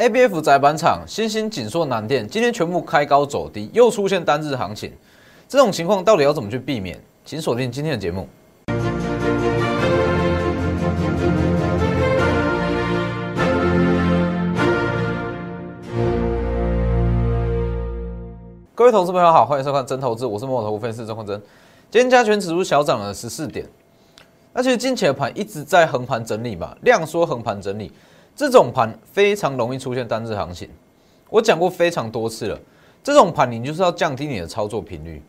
A B F 窄板厂、新兴锦硕、南电今天全部开高走低，又出现单日行情，这种情况到底要怎么去避免？请锁定今天的节目。各位投资朋友好，欢迎收看真投资，我是摩头分析师郑坤真。今天加权指数小涨了十四点，那其实近期的盘一直在横盘整理嘛，量缩横盘整理。这种盘非常容易出现单日行情，我讲过非常多次了。这种盘你就是要降低你的操作频率，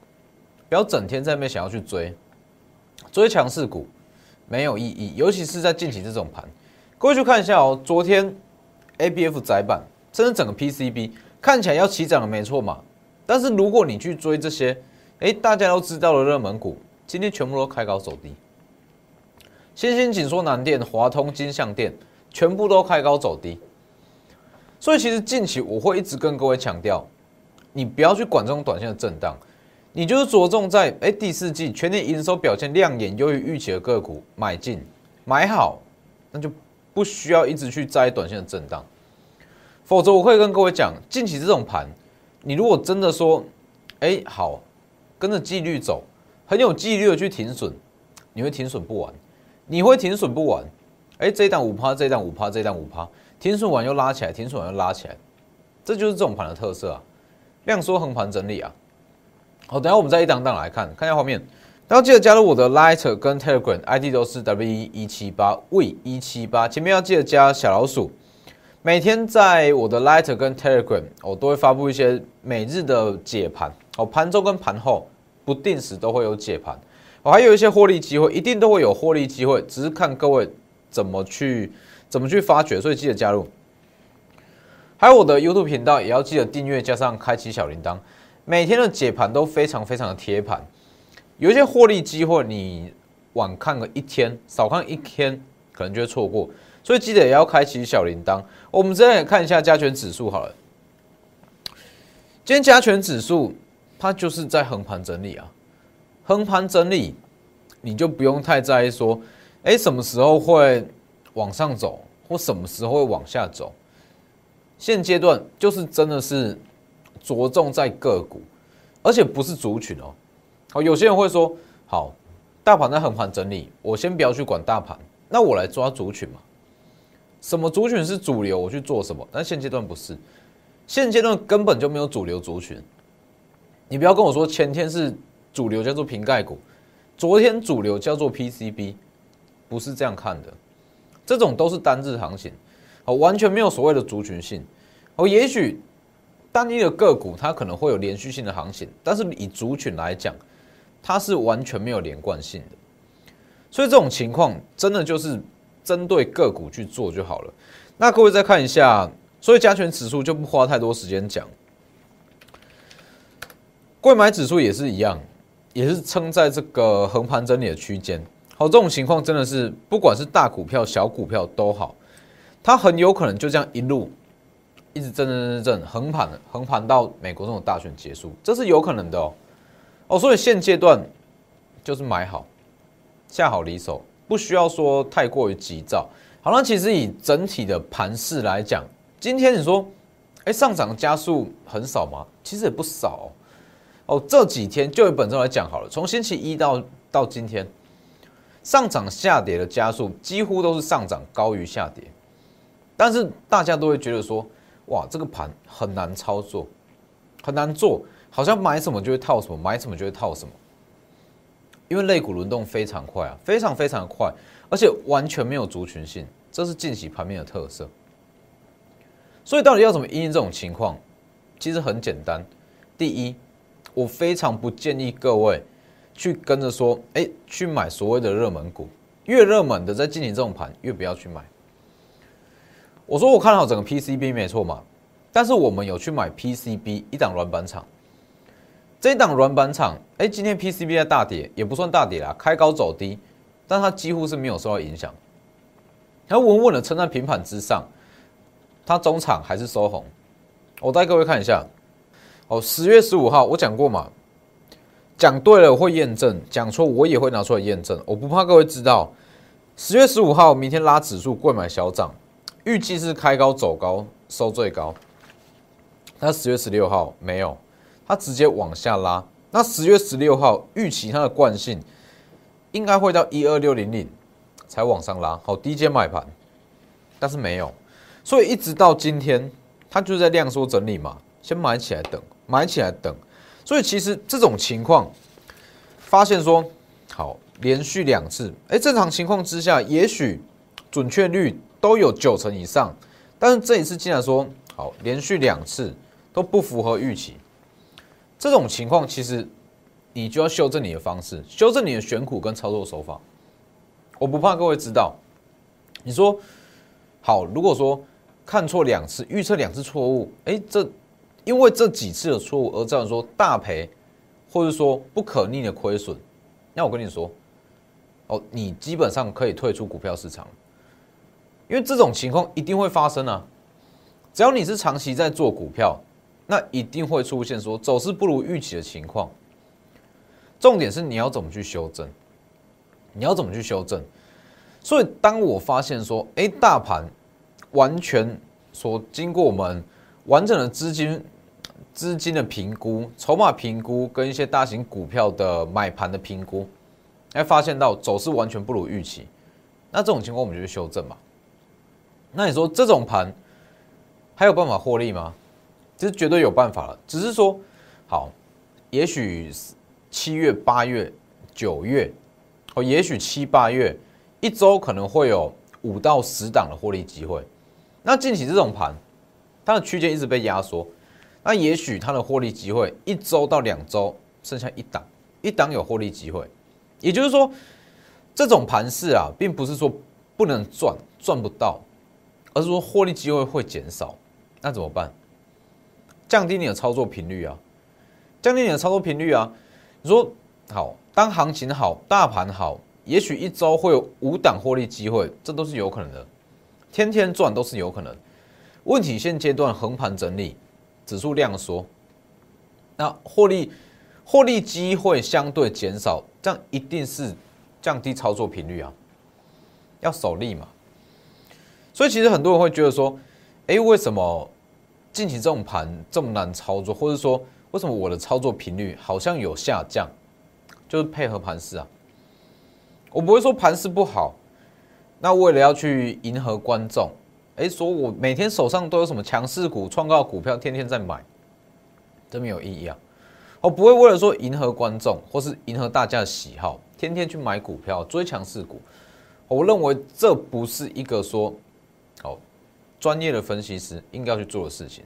不要整天在那边想要去追追强势股，没有意义。尤其是在近期这种盘，各位去看一下哦。昨天 A B F 窄板，甚至整个 P C B 看起来要起涨了，没错嘛。但是如果你去追这些，哎，大家都知道的热门股，今天全部都开高走低。新兴紧缩南电、华通、金相电。全部都开高走低，所以其实近期我会一直跟各位强调，你不要去管这种短线的震荡，你就是着重在哎第四季全年营收表现亮眼优于预期的个股买进。买好，那就不需要一直去摘短线的震荡，否则我会跟各位讲，近期这种盘，你如果真的说哎好跟着纪律走，很有纪律的去停损，你会停损不完，你会停损不完。哎，这一档五趴，这一档五趴，这一档五趴，停损完又拉起来，停损完又拉起来，这就是这种盘的特色啊，量缩横盘整理啊。好，等下我们再一档档来看，看一下画面。然后记得加入我的 Light 跟 Telegram ID 都是 W 一七八 V 一七八，前面要记得加小老鼠。每天在我的 Light 跟 Telegram，我都会发布一些每日的解盘，哦，盘中跟盘后不定时都会有解盘，我还有一些获利机会，一定都会有获利机会，只是看各位。怎么去怎么去发掘？所以记得加入，还有我的 YouTube 频道也要记得订阅，加上开启小铃铛，每天的解盘都非常非常的贴盘。有一些获利机会，你晚看个一天，少看一天，可能就会错过。所以记得也要开启小铃铛。我们再来看一下加权指数好了，今天加权指数它就是在横盘整理啊，横盘整理，你就不用太在意说。哎，什么时候会往上走，或什么时候会往下走？现阶段就是真的是着重在个股，而且不是族群哦。好，有些人会说，好，大盘在横盘整理，我先不要去管大盘，那我来抓族群嘛。什么族群是主流，我去做什么？但现阶段不是，现阶段根本就没有主流族群。你不要跟我说前天是主流叫做瓶盖股，昨天主流叫做 PCB。不是这样看的，这种都是单日行情，哦，完全没有所谓的族群性，哦，也许单一的个股它可能会有连续性的行情，但是以族群来讲，它是完全没有连贯性的，所以这种情况真的就是针对个股去做就好了。那各位再看一下，所以加权指数就不花太多时间讲，贵买指数也是一样，也是撑在这个横盘整理的区间。好，这种情况真的是不管是大股票、小股票都好，它很有可能就这样一路一直震震震震横盘横盘到美国这种大选结束，这是有可能的哦。哦，所以现阶段就是买好、下好离手，不需要说太过于急躁。好那其实以整体的盘势来讲，今天你说，哎，上涨加速很少吗？其实也不少哦。哦，这几天就以本周来讲好了，从星期一到到今天。上涨下跌的加速几乎都是上涨高于下跌，但是大家都会觉得说，哇，这个盘很难操作，很难做，好像买什么就会套什么，买什么就会套什么，因为类股轮动非常快啊，非常非常快，而且完全没有族群性，这是近期盘面的特色。所以到底要怎么应对这种情况？其实很简单，第一，我非常不建议各位。去跟着说，哎，去买所谓的热门股，越热门的在进行这种盘，越不要去买。我说我看好整个 PCB 没错嘛，但是我们有去买 PCB 一档软板厂，这一档软板厂，哎，今天 PCB 在大跌，也不算大跌啦，开高走低，但它几乎是没有受到影响，它稳稳的撑在平盘之上，它中场还是收红。我带各位看一下，哦，十月十五号我讲过嘛。讲对了会验证，讲错我也会拿出来验证。我不怕各位知道，十月十五号明天拉指数，贵买小涨，预计是开高走高，收最高，那十月十六号没有，它直接往下拉。那十月十六号预期它的惯性应该会到一二六零零才往上拉，好低阶买盘，但是没有，所以一直到今天，它就在量缩整理嘛，先买起来等，买起来等。所以其实这种情况，发现说好连续两次，哎，正常情况之下，也许准确率都有九成以上，但是这一次竟然说好连续两次都不符合预期，这种情况其实你就要修正你的方式，修正你的选股跟操作手法。我不怕各位知道，你说好，如果说看错两次，预测两次错误，哎，这。因为这几次的错误而造成说大赔，或者说不可逆的亏损，那我跟你说，哦，你基本上可以退出股票市场，因为这种情况一定会发生啊。只要你是长期在做股票，那一定会出现说走势不如预期的情况。重点是你要怎么去修正，你要怎么去修正。所以当我发现说，哎，大盘完全说经过我们。完整的资金、资金的评估、筹码评估跟一些大型股票的买盘的评估，哎，发现到走势完全不如预期，那这种情况我们就去修正嘛。那你说这种盘还有办法获利吗？其实绝对有办法了，只是说好，也许七月、八月、九月，哦，也许七八月一周可能会有五到十档的获利机会。那近期这种盘。它的区间一直被压缩，那也许它的获利机会一周到两周剩下一档，一档有获利机会，也就是说，这种盘势啊，并不是说不能赚赚不到，而是说获利机会会减少，那怎么办？降低你的操作频率啊，降低你的操作频率啊。你说好，当行情好，大盘好，也许一周会有五档获利机会，这都是有可能的，天天赚都是有可能。问题现阶段横盘整理，指数量缩，那获利获利机会相对减少，这样一定是降低操作频率啊，要守利嘛。所以其实很多人会觉得说，哎，为什么近期这种盘这么难操作，或者说为什么我的操作频率好像有下降？就是配合盘势啊。我不会说盘势不好，那为了要去迎合观众。哎，说我每天手上都有什么强势股、创高股票，天天在买，这没有意义啊！我不会为了说迎合观众或是迎合大家的喜好，天天去买股票追强势股。我认为这不是一个说哦专业的分析师应该要去做的事情。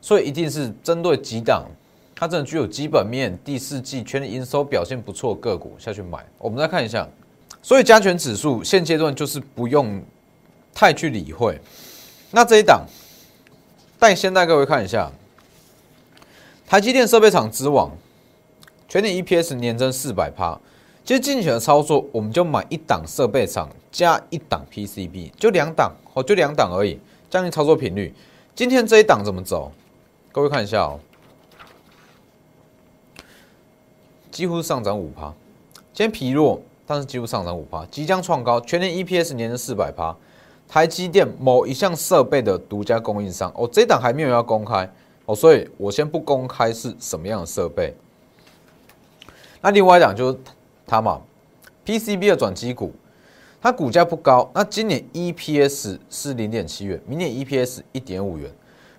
所以一定是针对几档，它真的具有基本面，第四季全年营收表现不错个股下去买。我们再看一下，所以加权指数现阶段就是不用。太去理会，那这一档，带先带各位看一下，台积电设备厂之王，全年 EPS 年增四百趴。其实近期的操作，我们就买一档设备厂加一档 PCB，就两档哦，就两档而已，降低操作频率。今天这一档怎么走？各位看一下哦，几乎上涨五趴。今天疲弱，但是几乎上涨五趴，即将创高，全年 EPS 年增四百趴。台积电某一项设备的独家供应商哦，这档还没有要公开哦，所以我先不公开是什么样的设备。那另外一档就是它嘛，PCB 的转机股，它股价不高，那今年 EPS 是零点七元，明年 EPS 一点五元，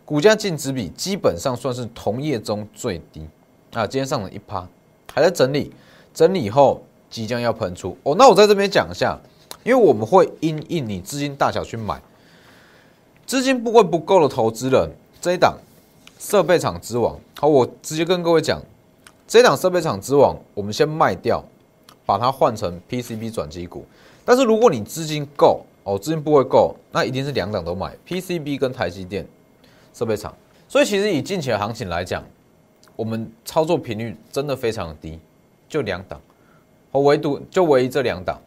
股价净值比基本上算是同业中最低啊。今天上了一趴，还在整理，整理后即将要喷出哦。那我在这边讲一下。因为我们会因应你资金大小去买，资金不会不够的投资人，这一档设备厂之王，好，我直接跟各位讲，这一档设备厂之王，我们先卖掉，把它换成 PCB 转机股。但是如果你资金够，哦，资金不会够，那一定是两档都买 PCB 跟台积电设备厂。所以其实以近期的行情来讲，我们操作频率真的非常的低，就两档，我唯独就唯一这两档。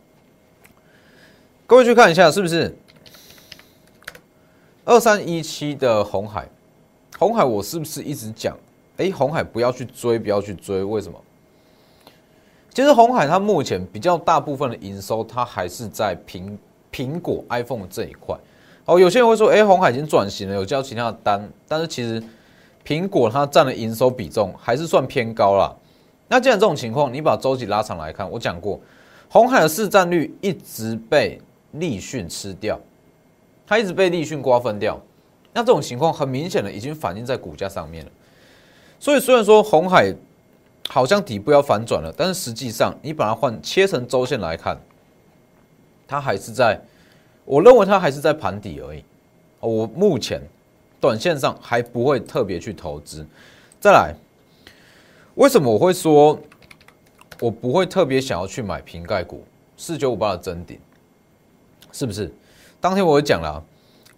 各位去看一下，是不是二三一七的红海？红海，我是不是一直讲？哎，红海不要去追，不要去追，为什么？其实红海它目前比较大部分的营收，它还是在苹苹果 iPhone 这一块，哦，有些人会说，哎，红海已经转型了，有交其他的单，但是其实苹果它占的营收比重还是算偏高啦。那既然这种情况，你把周期拉长来看，我讲过，红海的市占率一直被立讯吃掉，它一直被立讯瓜分掉。那这种情况很明显的已经反映在股价上面了。所以虽然说红海好像底部要反转了，但是实际上你把它换切成周线来看，它还是在。我认为它还是在盘底而已，我目前短线上还不会特别去投资。再来，为什么我会说我不会特别想要去买瓶盖股四九五八的真顶？是不是？当天我也讲了，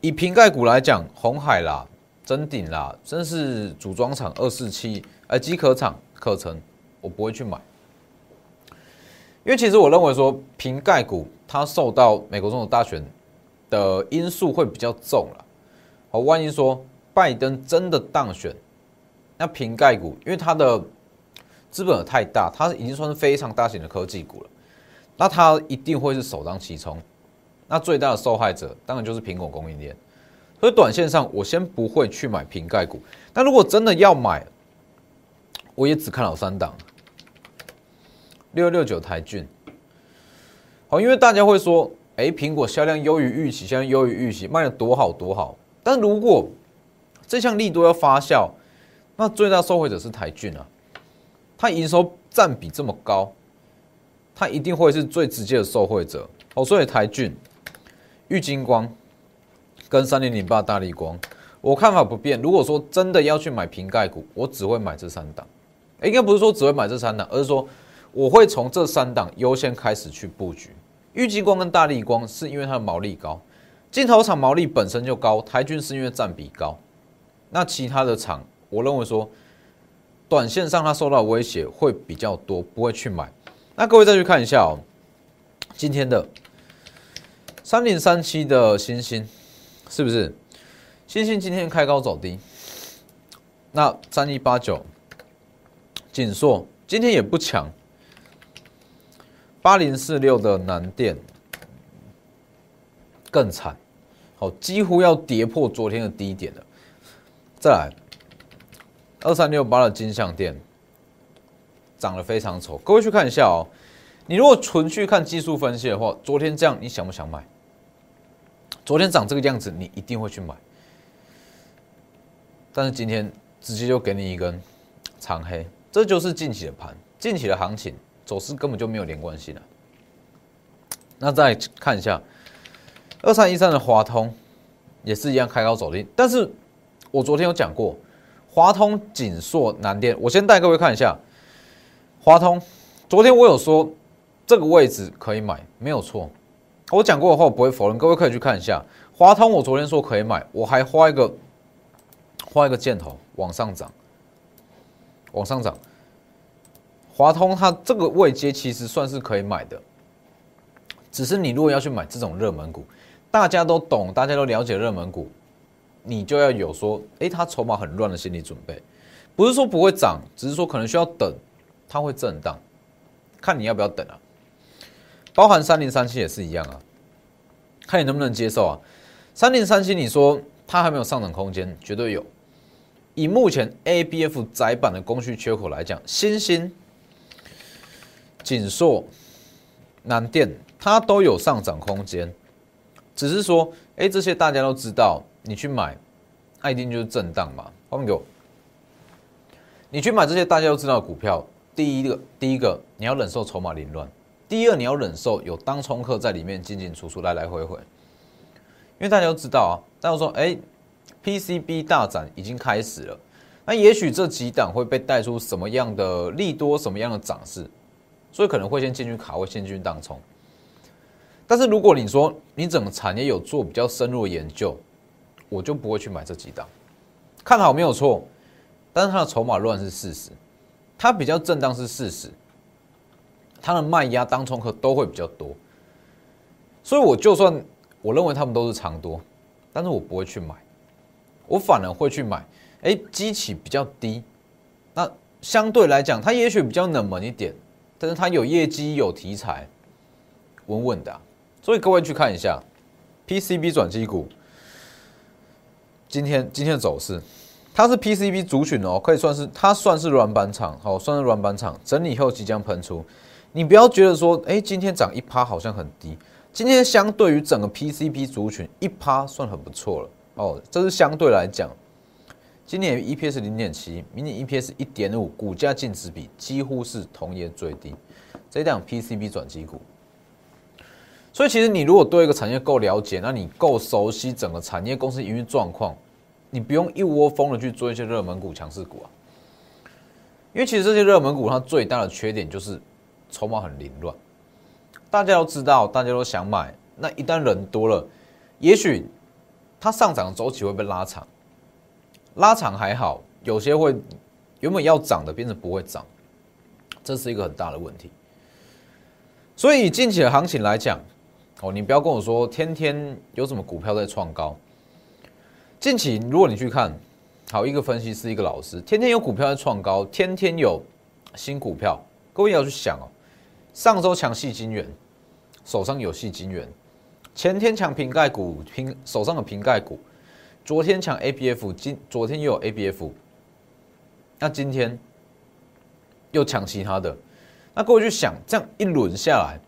以瓶盖股来讲，红海啦、真顶啦，真是组装厂二四七、哎机壳厂可成，我不会去买，因为其实我认为说瓶盖股它受到美国总统大选。的因素会比较重了，好，万一说拜登真的当选，那瓶盖股，因为它的资本太大，它已经算是非常大型的科技股了，那它一定会是首当其冲，那最大的受害者当然就是苹果供应链，所以短线上我先不会去买瓶盖股，但如果真的要买，我也只看好三档，六六九台骏，好，因为大家会说。哎，苹果销量优于预期，销量优于预期，卖的多好多好。但如果这项利多要发酵，那最大受惠者是台骏啊，它营收占比这么高，它一定会是最直接的受惠者。哦，所以台骏、玉金光跟三零零八大力光，我看法不变。如果说真的要去买瓶盖股，我只会买这三档。应该不是说只会买这三档，而是说我会从这三档优先开始去布局。玉金光跟大力光是因为它的毛利高，镜头厂毛利本身就高，台军是因为占比高，那其他的厂，我认为说，短线上它受到威胁会比较多，不会去买。那各位再去看一下哦，今天的三零三七的星星是不是？星星今天开高走低，那三一八九锦硕今天也不强。八零四六的南电更惨，好，几乎要跌破昨天的低点了。再来，二三六八的金相电涨得非常丑，各位去看一下哦。你如果纯去看技术分析的话，昨天这样你想不想买？昨天长这个样子，你一定会去买。但是今天直接就给你一根长黑，这就是近期的盘，近期的行情。走势根本就没有连贯性了。那再看一下二三一三的华通，也是一样开高走低。但是我昨天有讲过，华通、锦硕、南电，我先带各位看一下华通。昨天我有说这个位置可以买，没有错。我讲过的话我不会否认，各位可以去看一下华通。我昨天说可以买，我还画一个画一个箭头往上涨，往上涨。华通它这个位阶其实算是可以买的，只是你如果要去买这种热门股，大家都懂、大家都了解热门股，你就要有说，哎，它筹码很乱的心理准备，不是说不会涨，只是说可能需要等，它会震荡，看你要不要等啊。包含三零三七也是一样啊，看你能不能接受啊。三零三七你说它还没有上涨空间，绝对有。以目前 A B F 窄板的供需缺口来讲，新兴。锦硕、南电，它都有上涨空间，只是说，哎，这些大家都知道，你去买，它一定就是震荡嘛。后面给我，你去买这些大家都知道的股票，第一个，第一个你要忍受筹码凌乱，第二你要忍受有当冲客在里面进进出出，来来回回。因为大家都知道啊，大家说，哎，PCB 大展已经开始了，那也许这几档会被带出什么样的利多，什么样的涨势？所以可能会先进去卡位，先进去当冲。但是如果你说你整个产业有做比较深入的研究，我就不会去买这几档。看好没有错，但是它的筹码乱是事实，它比较震荡是事实，它的卖压当冲客都会比较多。所以我就算我认为他们都是长多，但是我不会去买，我反而会去买。哎，基企比较低，那相对来讲，它也许比较冷门一点。但是它有业绩有题材，稳稳的，所以各位去看一下 PCB 转机股，今天今天的走势，它是 PCB 族群哦，可以算是它算是软板厂，好，算是软板厂整理后即将喷出。你不要觉得说，哎，今天涨一趴好像很低，今天相对于整个 PCB 族群一趴算很不错了哦，这是相对来讲。今年 EPS 零点七，明年 EPS 一点五，股价净值比几乎是同业最低。这档 PCB 转机股，所以其实你如果对一个产业够了解，那你够熟悉整个产业公司营运状况，你不用一窝蜂的去做一些热门股、强势股啊。因为其实这些热门股它最大的缺点就是筹码很凌乱，大家都知道，大家都想买，那一旦人多了，也许它上涨的周期会被拉长。拉长还好，有些会原本要涨的变成不会涨，这是一个很大的问题。所以近期的行情来讲，哦，你不要跟我说天天有什么股票在创高。近期如果你去看，好一个分析师一个老师，天天有股票在创高，天天有新股票，各位要去想哦。上周抢细金元，手上有细金元，前天抢瓶盖股，瓶手上有瓶盖股。昨天抢 A B F，今昨天又有 A B F，那今天又抢其他的，那各位去想，这样一轮下来，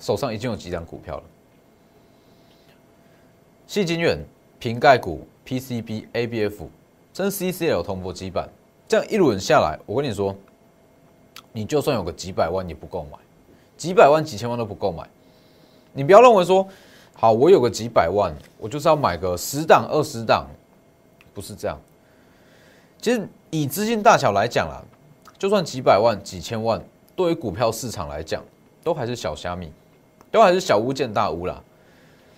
手上已经有几张股票了。细金远、瓶盖股、P C B、A B F，真 C C L 同箔基板，这样一轮下来，我跟你说，你就算有个几百万也不够买，几百万、几千万都不够买，你不要认为说。好，我有个几百万，我就是要买个十档、二十档，不是这样。其实以资金大小来讲啦，就算几百万、几千万，对于股票市场来讲，都还是小虾米，都还是小巫见大巫啦。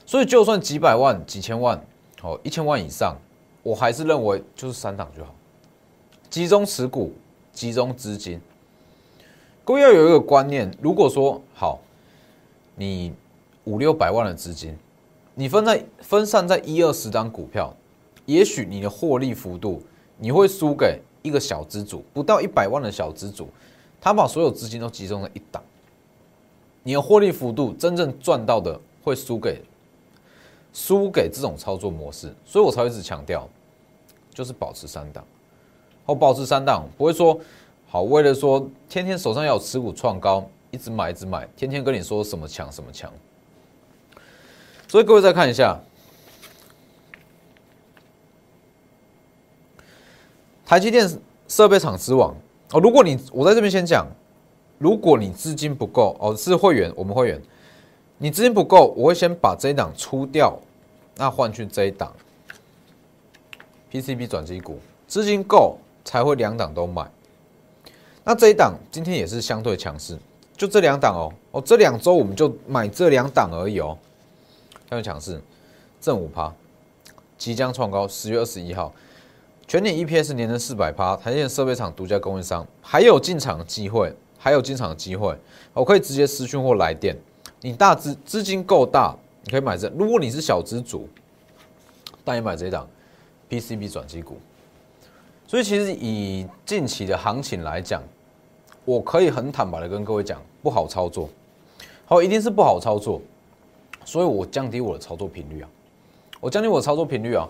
所以就算几百万、几千万，好一千万以上，我还是认为就是三档就好，集中持股，集中资金。各位要有一个观念，如果说好，你。五六百万的资金，你分在分散在一二十档股票，也许你的获利幅度你会输给一个小资主，不到一百万的小资主，他把所有资金都集中在一档，你的获利幅度真正赚到的会输给输给这种操作模式，所以我才一直强调，就是保持三档，或，保持三档，不会说好为了说天天手上要有持股创高，一直买一直买，天天跟你说什么强什么强。所以各位再看一下，台积电设备厂之王哦。如果你我在这边先讲，如果你资金不够哦，是会员，我们会员，你资金不够，我会先把这一档出掉，那换去这一档 PCB 转机股，资金够才会两档都买。那这一档今天也是相对强势，就这两档哦哦，这两周我们就买这两档而已哦。相对强势，正五趴，即将创高。十月二十一号，全年 EPS 年增四百趴，台电设备厂独家供应商，还有进场的机会，还有进场的机会。我可以直接私讯或来电。你大资资金够大，你可以买这。如果你是小资主，但也买这一档 PCB 转机股。所以其实以近期的行情来讲，我可以很坦白的跟各位讲，不好操作。好，一定是不好操作。所以我降低我的操作频率啊，我降低我的操作频率啊，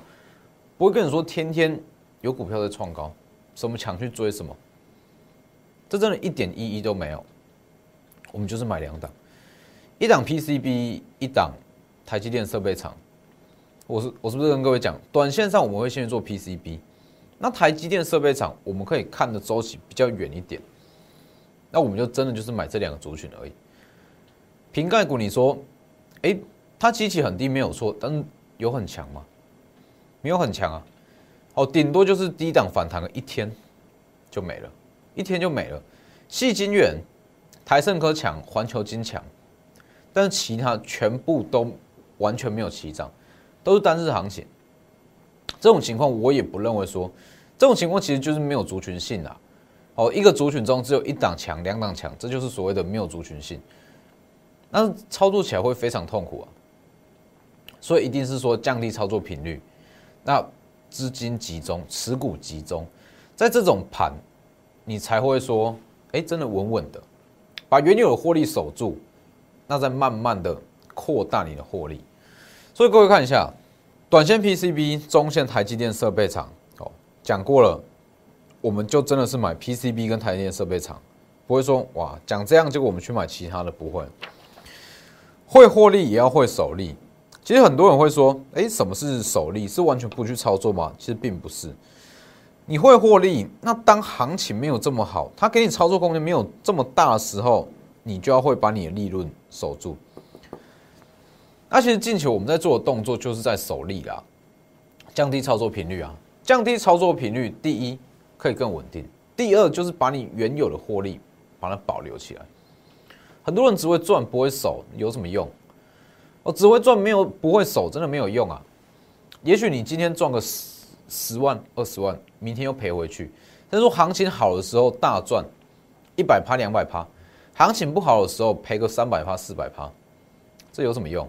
不会跟你说天天有股票在创高，什么抢去追什么，这真的一点意义都没有。我们就是买两档，一档 PCB，一档台积电设备厂。我是我是不是跟各位讲，短线上我们会先去做 PCB，那台积电设备厂我们可以看的周期比较远一点，那我们就真的就是买这两个族群而已。瓶盖股，你说？哎，它机器很低没有错，但是有很强吗？没有很强啊。哦，顶多就是低档反弹了一天就没了，一天就没了。细金远、台盛科强，环球金强，但是其他全部都完全没有起涨，都是单日行情。这种情况我也不认为说，这种情况其实就是没有族群性啊。哦，一个族群中只有一档强，两档强，这就是所谓的没有族群性。那操作起来会非常痛苦啊，所以一定是说降低操作频率，那资金集中、持股集中，在这种盘，你才会说，哎，真的稳稳的，把原有的获利守住，那再慢慢的扩大你的获利。所以各位看一下，短线 PCB、中线台积电设备厂，哦，讲过了，我们就真的是买 PCB 跟台积电设备厂，不会说哇讲这样，结果我们去买其他的，不会。会获利也要会守利。其实很多人会说，哎，什么是守利？是完全不去操作吗？其实并不是。你会获利，那当行情没有这么好，它给你操作空间没有这么大的时候，你就要会把你的利润守住。那其实近期我们在做的动作就是在守利啦，降低操作频率啊，降低操作频率，第一可以更稳定，第二就是把你原有的获利把它保留起来。很多人只会赚不会守，有什么用？我只会赚没有不会守，真的没有用啊。也许你今天赚个十十万二十万，明天又赔回去。但是说行情好的时候大赚一百趴两百趴，行情不好的时候赔个三百趴四百趴，这有什么用？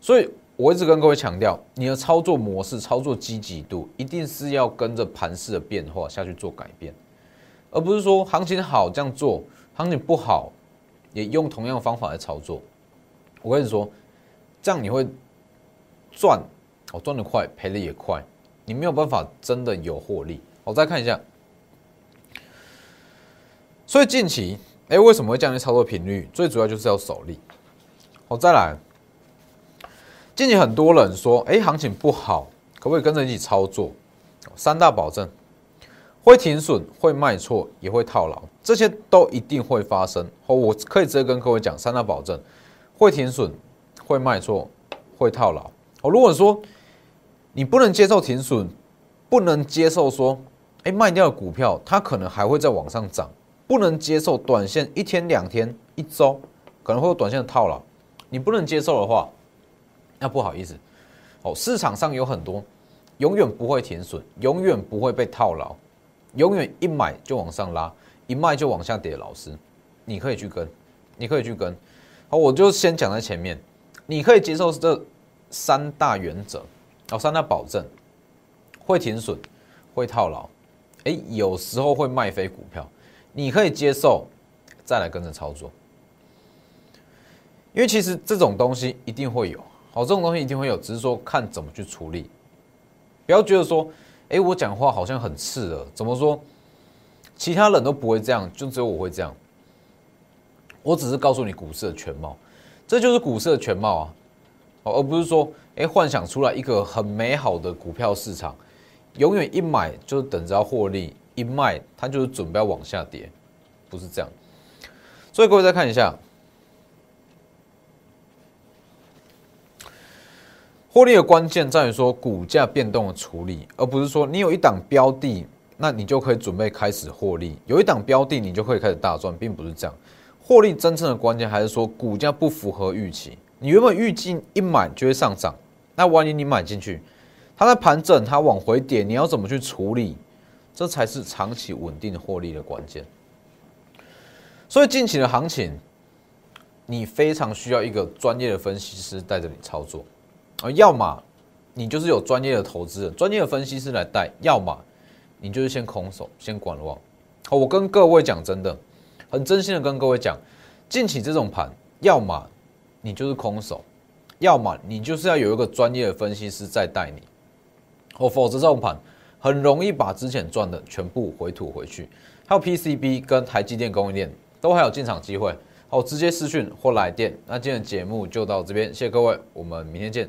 所以我一直跟各位强调，你的操作模式、操作积极度，一定是要跟着盘势的变化下去做改变，而不是说行情好这样做，行情不好也用同样的方法来操作。我跟你说，这样你会赚，哦，赚得快，赔的也快，你没有办法真的有获利。我再看一下，所以近期，哎，为什么会降低操作频率？最主要就是要守利。我再来。近期很多人说，哎，行情不好，可不可以跟着一起操作？三大保证：会停损、会卖错、也会套牢，这些都一定会发生。哦，我可以直接跟各位讲，三大保证：会停损、会卖错、会套牢。哦，如果说你不能接受停损，不能接受说，哎，卖掉的股票它可能还会再往上涨，不能接受短线一天、两天、一周可能会有短线的套牢，你不能接受的话。那不好意思，哦，市场上有很多永远不会停损，永远不会被套牢，永远一买就往上拉，一卖就往下跌的。老师，你可以去跟，你可以去跟。好，我就先讲在前面，你可以接受这三大原则，哦，三大保证，会停损，会套牢，哎，有时候会卖飞股票，你可以接受，再来跟着操作，因为其实这种东西一定会有。好，这种东西一定会有，只是说看怎么去处理。不要觉得说，哎，我讲话好像很刺耳，怎么说？其他人都不会这样，就只有我会这样。我只是告诉你股市的全貌，这就是股市的全貌啊，哦而不是说，哎，幻想出来一个很美好的股票市场，永远一买就等着要获利，一卖它就是准备要往下跌，不是这样。所以各位再看一下。获利的关键在于说股价变动的处理，而不是说你有一档标的，那你就可以准备开始获利；有一档标的，你就可以开始大赚，并不是这样。获利真正的关键还是说股价不符合预期。你原本预计一买就会上涨，那万一你买进去，它在盘整，它往回跌，你要怎么去处理？这才是长期稳定获利的关键。所以近期的行情，你非常需要一个专业的分析师带着你操作。而要么你就是有专业的投资人、专业的分析师来带；要么你就是先空手、先观望。好，我跟各位讲真的，很真心的跟各位讲，近期这种盘，要么你就是空手，要么你就是要有一个专业的分析师在带你。哦，否则这种盘很容易把之前赚的全部回吐回去。还有 PCB 跟台积电供应链都还有进场机会。好，直接私讯或来电。那今天的节目就到这边，谢谢各位，我们明天见。